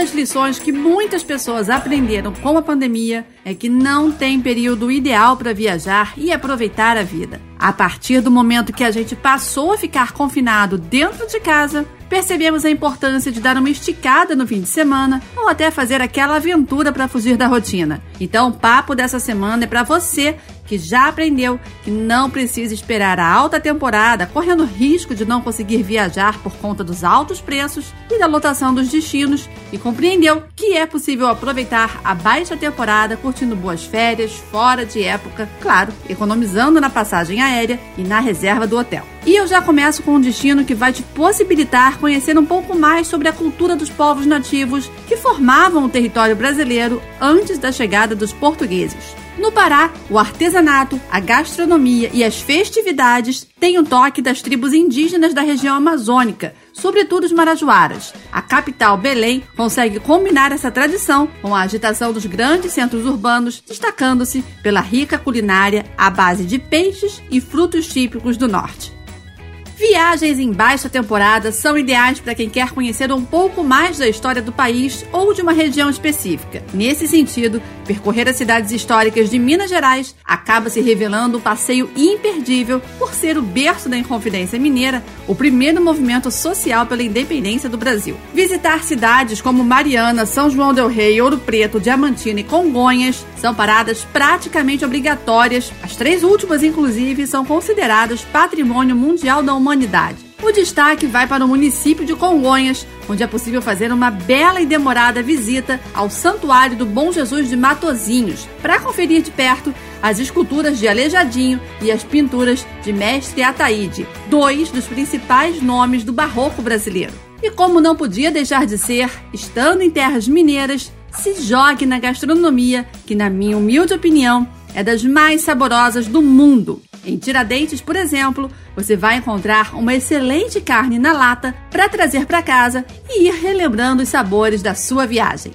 Das lições que muitas pessoas aprenderam com a pandemia é que não tem período ideal para viajar e aproveitar a vida. A partir do momento que a gente passou a ficar confinado dentro de casa, percebemos a importância de dar uma esticada no fim de semana ou até fazer aquela aventura para fugir da rotina. Então, o papo dessa semana é para você que já aprendeu que não precisa esperar a alta temporada, correndo risco de não conseguir viajar por conta dos altos preços e da lotação dos destinos, e compreendeu que é possível aproveitar a baixa temporada curtindo boas férias, fora de época, claro, economizando na passagem aérea e na reserva do hotel. E eu já começo com um destino que vai te possibilitar conhecer um pouco mais sobre a cultura dos povos nativos que formavam o território brasileiro antes da chegada dos portugueses. No Pará, o artesanato, a gastronomia e as festividades têm um toque das tribos indígenas da região amazônica, sobretudo os marajoaras. A capital, Belém, consegue combinar essa tradição com a agitação dos grandes centros urbanos, destacando-se pela rica culinária à base de peixes e frutos típicos do norte. Viagens em baixa temporada são ideais para quem quer conhecer um pouco mais da história do país ou de uma região específica. Nesse sentido, percorrer as cidades históricas de Minas Gerais acaba se revelando um passeio imperdível por ser o berço da Inconfidência Mineira, o primeiro movimento social pela independência do Brasil. Visitar cidades como Mariana, São João del Rei, Ouro Preto, Diamantina e Congonhas são paradas praticamente obrigatórias. As três últimas, inclusive, são consideradas patrimônio mundial da humanidade humanidade. O destaque vai para o município de Congonhas, onde é possível fazer uma bela e demorada visita ao Santuário do Bom Jesus de Matozinhos, para conferir de perto as esculturas de Alejadinho e as pinturas de Mestre Ataíde, dois dos principais nomes do barroco brasileiro. E como não podia deixar de ser, estando em terras mineiras, se jogue na gastronomia, que, na minha humilde opinião, é das mais saborosas do mundo. Em Tiradentes, por exemplo, você vai encontrar uma excelente carne na lata para trazer para casa e ir relembrando os sabores da sua viagem.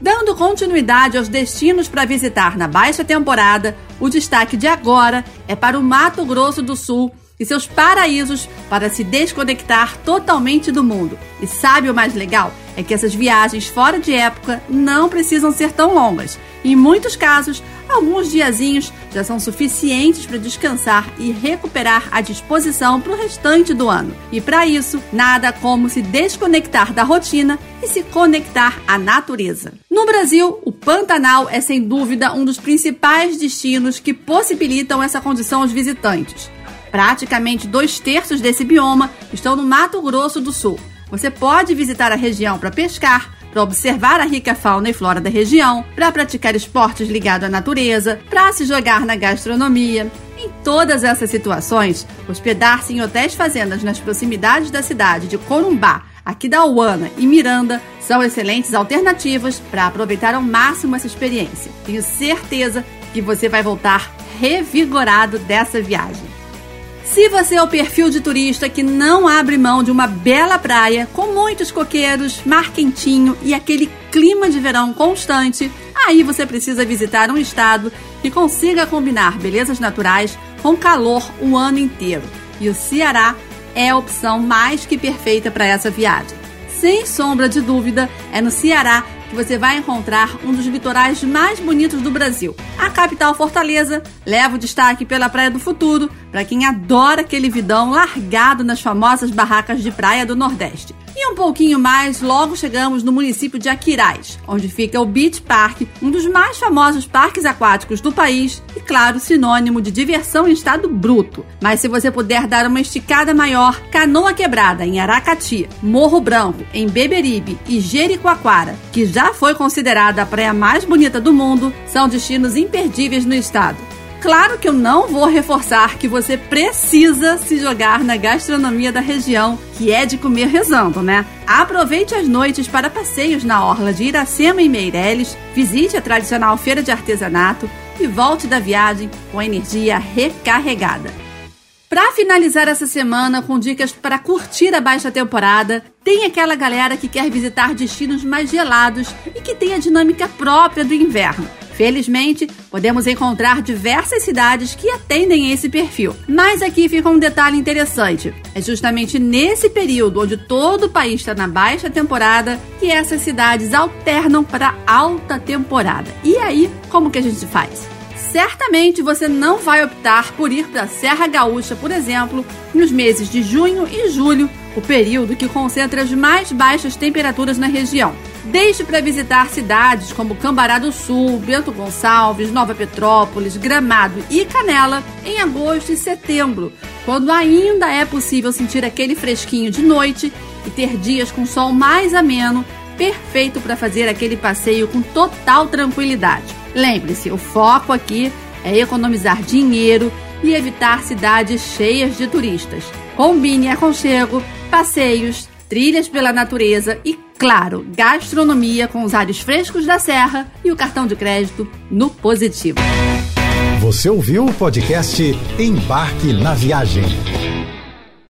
Dando continuidade aos destinos para visitar na baixa temporada, o destaque de agora é para o Mato Grosso do Sul e seus paraísos para se desconectar totalmente do mundo. E sabe o mais legal? É que essas viagens fora de época não precisam ser tão longas. Em muitos casos, alguns diazinhos já são suficientes para descansar e recuperar a disposição para o restante do ano. E para isso, nada como se desconectar da rotina e se conectar à natureza. No Brasil, o Pantanal é sem dúvida um dos principais destinos que possibilitam essa condição aos visitantes. Praticamente dois terços desse bioma estão no Mato Grosso do Sul. Você pode visitar a região para pescar, para observar a rica fauna e flora da região, para praticar esportes ligados à natureza, para se jogar na gastronomia. Em todas essas situações, hospedar-se em hotéis fazendas nas proximidades da cidade de Corumbá, Aquidauana e Miranda são excelentes alternativas para aproveitar ao máximo essa experiência. Tenho certeza que você vai voltar revigorado dessa viagem. Se você é o perfil de turista que não abre mão de uma bela praia com muitos coqueiros, mar quentinho e aquele clima de verão constante, aí você precisa visitar um estado que consiga combinar belezas naturais com calor o ano inteiro. E o Ceará é a opção mais que perfeita para essa viagem. Sem sombra de dúvida, é no Ceará que você vai encontrar um dos litorais mais bonitos do Brasil. A capital Fortaleza leva o destaque pela Praia do Futuro, para quem adora aquele vidão largado nas famosas barracas de praia do Nordeste. E um pouquinho mais, logo chegamos no município de Aquiraz, onde fica o Beach Park, um dos mais famosos parques aquáticos do país e, claro, sinônimo de diversão em estado bruto. Mas se você puder dar uma esticada maior, Canoa Quebrada, em Aracati, Morro Branco, em Beberibe e Jericoacoara, que já foi considerada a praia mais bonita do mundo, são destinos imperdíveis no estado. Claro que eu não vou reforçar que você precisa se jogar na gastronomia da região, que é de comer rezando, né? Aproveite as noites para passeios na orla de Iracema e Meireles, visite a tradicional feira de artesanato e volte da viagem com a energia recarregada. Para finalizar essa semana com dicas para curtir a baixa temporada, tem aquela galera que quer visitar destinos mais gelados e que tem a dinâmica própria do inverno. Felizmente, podemos encontrar diversas cidades que atendem esse perfil. Mas aqui fica um detalhe interessante: é justamente nesse período onde todo o país está na baixa temporada que essas cidades alternam para alta temporada. E aí, como que a gente faz? Certamente você não vai optar por ir para a Serra Gaúcha, por exemplo, nos meses de junho e julho, o período que concentra as mais baixas temperaturas na região. Deixe para visitar cidades como Cambará do Sul, Bento Gonçalves, Nova Petrópolis, Gramado e Canela em agosto e setembro, quando ainda é possível sentir aquele fresquinho de noite e ter dias com sol mais ameno, perfeito para fazer aquele passeio com total tranquilidade. Lembre-se, o foco aqui é economizar dinheiro e evitar cidades cheias de turistas. Combine aconchego, passeios, trilhas pela natureza e, claro, gastronomia com os ares frescos da serra e o cartão de crédito no positivo. Você ouviu o podcast Embarque na Viagem.